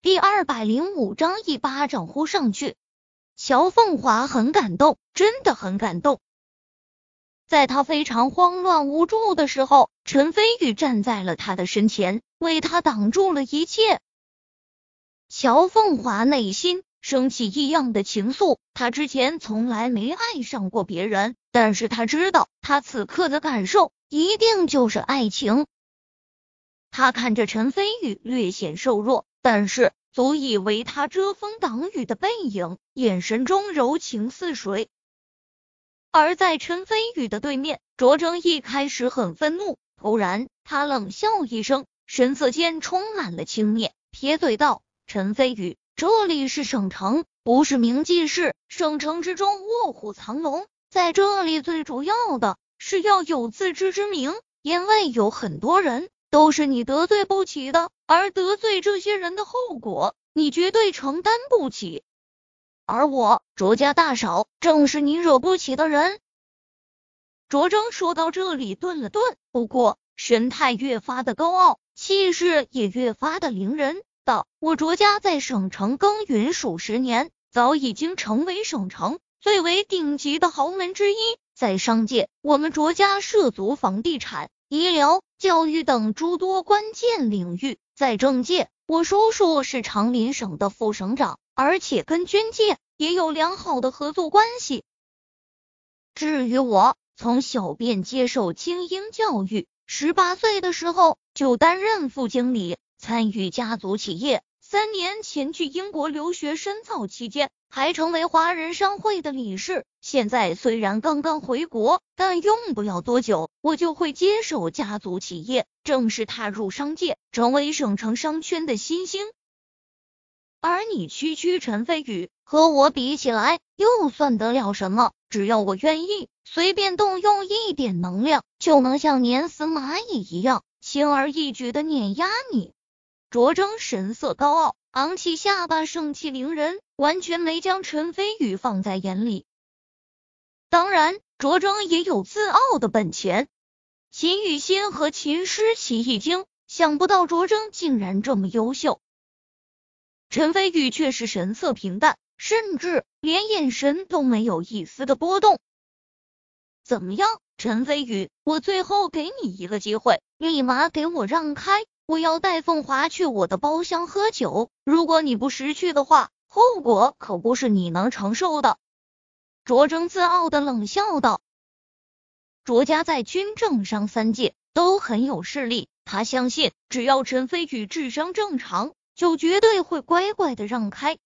第二百零五章一巴掌呼上去。乔凤华很感动，真的很感动。在他非常慌乱无助的时候，陈飞宇站在了他的身前，为他挡住了一切。乔凤华内心升起异样的情愫，他之前从来没爱上过别人，但是他知道，他此刻的感受一定就是爱情。他看着陈飞宇略显瘦弱，但是足以为他遮风挡雨的背影，眼神中柔情似水。而在陈飞宇的对面，卓征一开始很愤怒，突然他冷笑一声，神色间充满了轻蔑，撇嘴道：“陈飞宇，这里是省城，不是明记市。省城之中卧虎藏龙，在这里最主要的是要有自知之明，因为有很多人。”都是你得罪不起的，而得罪这些人的后果，你绝对承担不起。而我卓家大嫂正是你惹不起的人。卓征说到这里顿了顿，不过神态越发的高傲，气势也越发的凌人，道：“我卓家在省城耕耘数十年，早已经成为省城最为顶级的豪门之一。在商界，我们卓家涉足房地产。”医疗、教育等诸多关键领域，在政界，我叔叔是长林省的副省长，而且跟军界也有良好的合作关系。至于我，从小便接受精英教育，十八岁的时候就担任副经理，参与家族企业。三年前去英国留学深造期间，还成为华人商会的理事。现在虽然刚刚回国，但用不了多久，我就会接手家族企业，正式踏入商界，成为省城商圈的新星。而你区区陈飞宇，和我比起来，又算得了什么？只要我愿意，随便动用一点能量，就能像碾死蚂蚁一样，轻而易举的碾压你。卓征神色高傲，昂起下巴，盛气凌人，完全没将陈飞宇放在眼里。当然，卓征也有自傲的本钱。秦雨欣和秦诗琪一惊，想不到卓征竟然这么优秀。陈飞宇却是神色平淡，甚至连眼神都没有一丝的波动。怎么样，陈飞宇？我最后给你一个机会，立马给我让开！我要带凤华去我的包厢喝酒，如果你不识趣的话，后果可不是你能承受的。卓征自傲的冷笑道：“卓家在军政商三界都很有势力，他相信只要陈飞宇智商正常，就绝对会乖乖的让开。”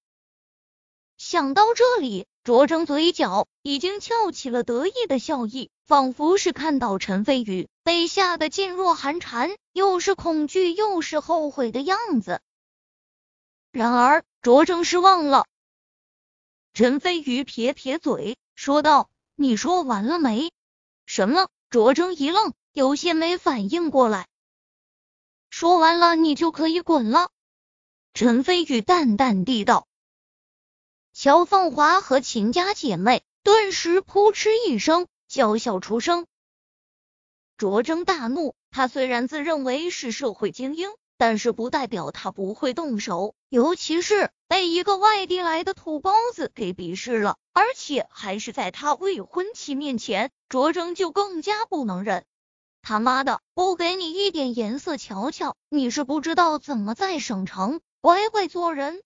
想到这里，卓征嘴角已经翘起了得意的笑意，仿佛是看到陈飞宇被吓得噤若寒蝉，又是恐惧又是后悔的样子。然而，卓征失望了。陈飞宇撇撇嘴，说道：“你说完了没？”什么？卓征一愣，有些没反应过来。说完了，你就可以滚了。陈飞宇淡淡地道。乔凤华和秦家姐妹顿时扑哧一声娇笑出声。卓征大怒，他虽然自认为是社会精英，但是不代表他不会动手，尤其是被一个外地来的土包子给鄙视了，而且还是在他未婚妻面前，卓征就更加不能忍。他妈的，不给你一点颜色瞧瞧，你是不知道怎么在省城乖乖做人。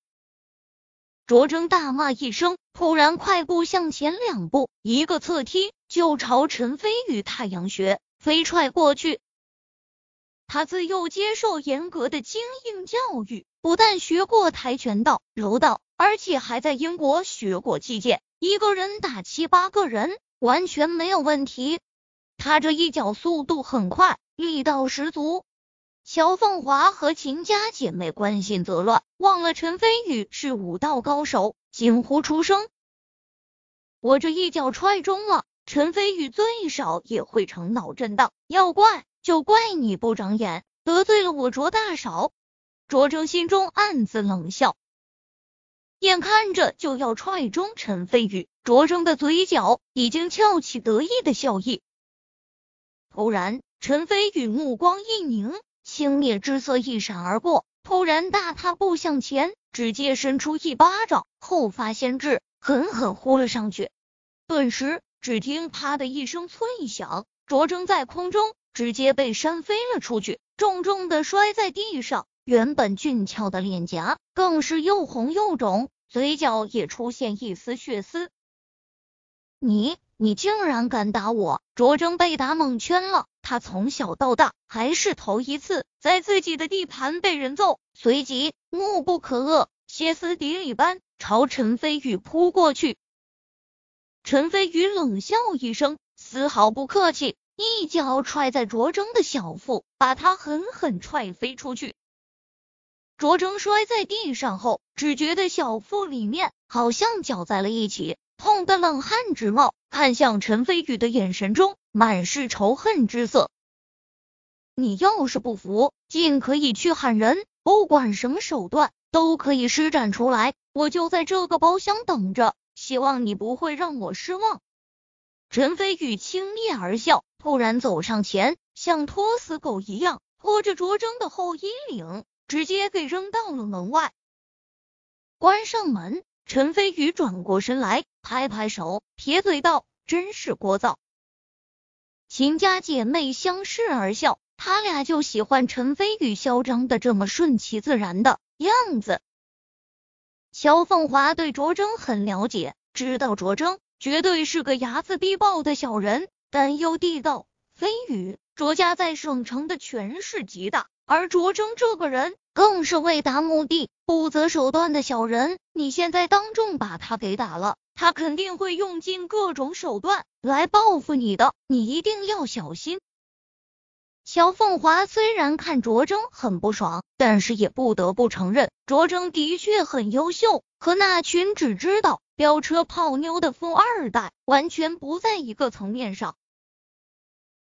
卓征大骂一声，突然快步向前两步，一个侧踢就朝陈飞宇太阳穴飞踹过去。他自幼接受严格的精英教育，不但学过跆拳道、柔道，而且还在英国学过击剑，一个人打七八个人完全没有问题。他这一脚速度很快，力道十足。乔凤华和秦家姐妹关心则乱，忘了陈飞宇是武道高手，惊呼出声：“我这一脚踹中了，陈飞宇最少也会成脑震荡。要怪就怪你不长眼，得罪了我卓大嫂。”卓征心中暗自冷笑，眼看着就要踹中陈飞宇，卓征的嘴角已经翘起得意的笑意。突然，陈飞宇目光一凝。轻蔑之色一闪而过，突然大踏步向前，直接伸出一巴掌，后发先至，狠狠呼了上去。顿时，只听啪的一声脆响，卓征在空中直接被扇飞了出去，重重的摔在地上。原本俊俏的脸颊更是又红又肿，嘴角也出现一丝血丝。你，你竟然敢打我！卓征被打蒙圈了。他从小到大还是头一次在自己的地盘被人揍，随即怒不可遏，歇斯底里般朝陈飞宇扑过去。陈飞宇冷笑一声，丝毫不客气，一脚踹在卓征的小腹，把他狠狠踹飞出去。卓征摔在地上后，只觉得小腹里面好像搅在了一起，痛得冷汗直冒，看向陈飞宇的眼神中。满是仇恨之色。你要是不服，尽可以去喊人，不管什么手段都可以施展出来。我就在这个包厢等着，希望你不会让我失望。陈飞宇轻蔑而笑，突然走上前，像拖死狗一样拖着卓征的后衣领，直接给扔到了门外。关上门，陈飞宇转过身来，拍拍手，撇嘴道：“真是聒噪。”秦家姐妹相视而笑，他俩就喜欢陈飞宇嚣张的这么顺其自然的样子。乔凤华对卓征很了解，知道卓征绝对是个睚眦必报的小人，担忧地道：“飞宇，卓家在省城的权势极大，而卓征这个人更是为达目的不择手段的小人。你现在当众把他给打了。”他肯定会用尽各种手段来报复你的，你一定要小心。乔凤华虽然看卓征很不爽，但是也不得不承认，卓征的确很优秀，和那群只知道飙车泡妞的富二代完全不在一个层面上。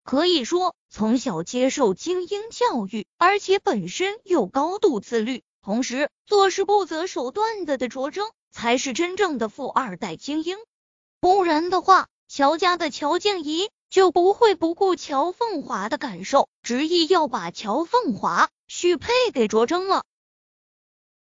可以说，从小接受精英教育，而且本身又高度自律，同时做事不择手段的的卓征。才是真正的富二代精英，不然的话，乔家的乔静怡就不会不顾乔凤华的感受，执意要把乔凤华许配给卓征了。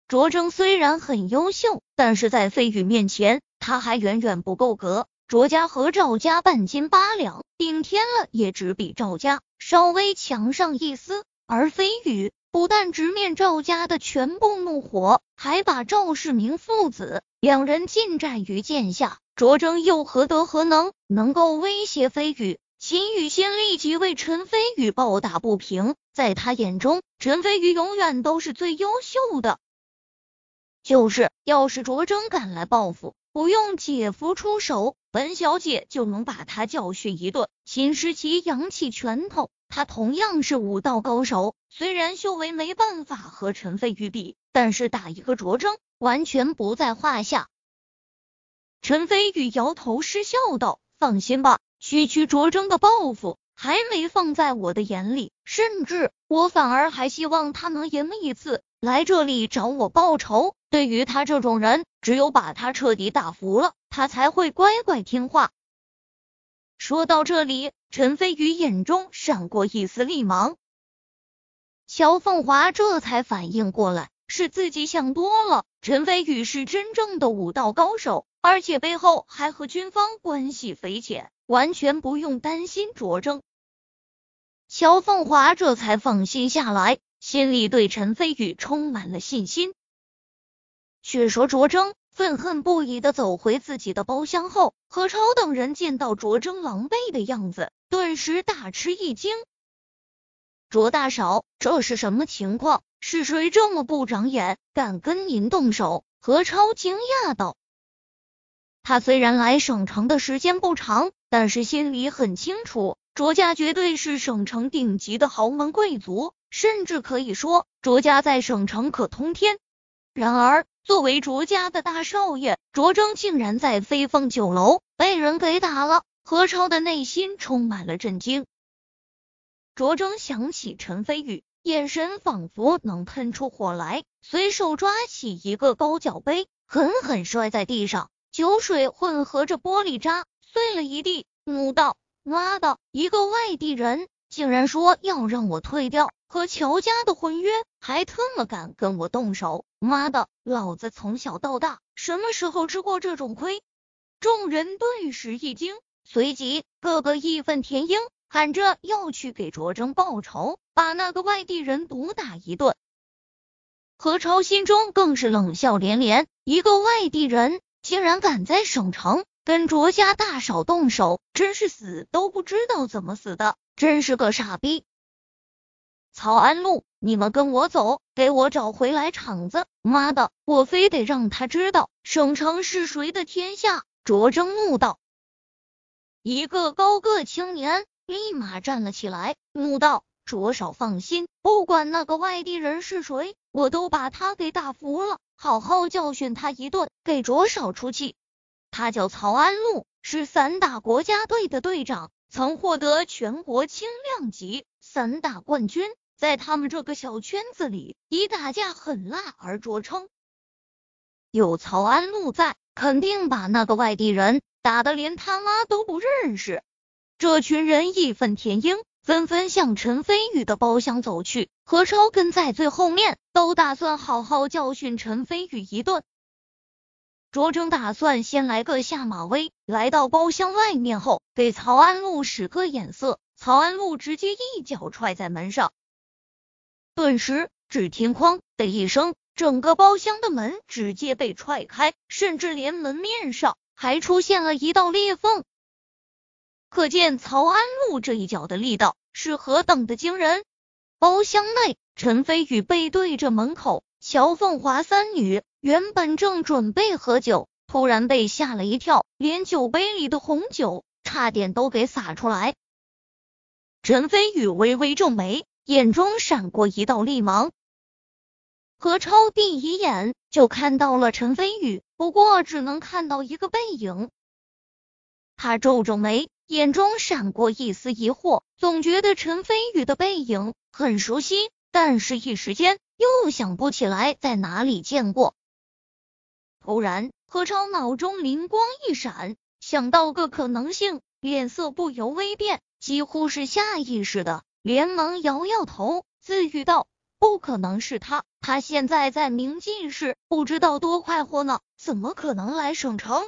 卓征虽然很优秀，但是在飞宇面前，他还远远不够格。卓家和赵家半斤八两，顶天了也只比赵家稍微强上一丝，而飞宇。不但直面赵家的全部怒火，还把赵世明父子两人尽战于剑下。卓征又何德何能，能够威胁飞宇？秦雨欣立即为陈飞宇抱打不平。在他眼中，陈飞宇永远都是最优秀的。就是，要是卓征敢来报复，不用姐夫出手，本小姐就能把他教训一顿。秦诗琪扬起拳头。他同样是武道高手，虽然修为没办法和陈飞宇比，但是打一个卓征完全不在话下。陈飞宇摇头失笑道：“放心吧，区区卓征的报复还没放在我的眼里，甚至我反而还希望他能赢一次来这里找我报仇。对于他这种人，只有把他彻底打服了，他才会乖乖听话。”说到这里。陈飞宇眼中闪过一丝厉芒，乔凤华这才反应过来，是自己想多了。陈飞宇是真正的武道高手，而且背后还和军方关系匪浅，完全不用担心卓征。乔凤华这才放心下来，心里对陈飞宇充满了信心。却说卓征。愤恨不已的走回自己的包厢后，何超等人见到卓征狼狈的样子，顿时大吃一惊。卓大少，这是什么情况？是谁这么不长眼，敢跟您动手？何超惊讶道。他虽然来省城的时间不长，但是心里很清楚，卓家绝对是省城顶级的豪门贵族，甚至可以说卓家在省城可通天。然而。作为卓家的大少爷，卓征竟然在飞凤酒楼被人给打了。何超的内心充满了震惊。卓征想起陈飞宇，眼神仿佛能喷出火来，随手抓起一个高脚杯，狠狠摔在地上，酒水混合着玻璃渣，碎了一地，怒道：“妈的，一个外地人竟然说要让我退掉和乔家的婚约，还特么敢跟我动手！妈的，老子从小到大什么时候吃过这种亏？众人顿时一惊，随即个个义愤填膺，喊着要去给卓征报仇，把那个外地人毒打一顿。何超心中更是冷笑连连，一个外地人竟然敢在省城跟卓家大少动手，真是死都不知道怎么死的，真是个傻逼！曹安禄，你们跟我走，给我找回来场子！妈的，我非得让他知道省城是谁的天下！卓征怒道。一个高个青年立马站了起来，怒道：“卓少放心，不管那个外地人是谁，我都把他给打服了，好好教训他一顿，给卓少出气。”他叫曹安禄，是散打国家队的队长，曾获得全国轻量级散打冠军。在他们这个小圈子里，以打架狠辣而着称。有曹安禄在，肯定把那个外地人打得连他妈都不认识。这群人义愤填膺，纷纷向陈飞宇的包厢走去。何超跟在最后面，都打算好好教训陈飞宇一顿。卓征打算先来个下马威，来到包厢外面后，给曹安禄使个眼色。曹安禄直接一脚踹在门上。顿时，只听“哐”的一声，整个包厢的门直接被踹开，甚至连门面上还出现了一道裂缝。可见曹安禄这一脚的力道是何等的惊人。包厢内，陈飞宇背对着门口，乔凤华三女原本正准备喝酒，突然被吓了一跳，连酒杯里的红酒差点都给洒出来。陈飞宇微微皱眉。眼中闪过一道厉芒，何超第一眼就看到了陈飞宇，不过只能看到一个背影。他皱皱眉，眼中闪过一丝疑惑，总觉得陈飞宇的背影很熟悉，但是一时间又想不起来在哪里见过。突然，何超脑中灵光一闪，想到个可能性，脸色不由微变，几乎是下意识的。连忙摇摇头，自语道：“不可能是他，他现在在明镜市，不知道多快活呢，怎么可能来省城？”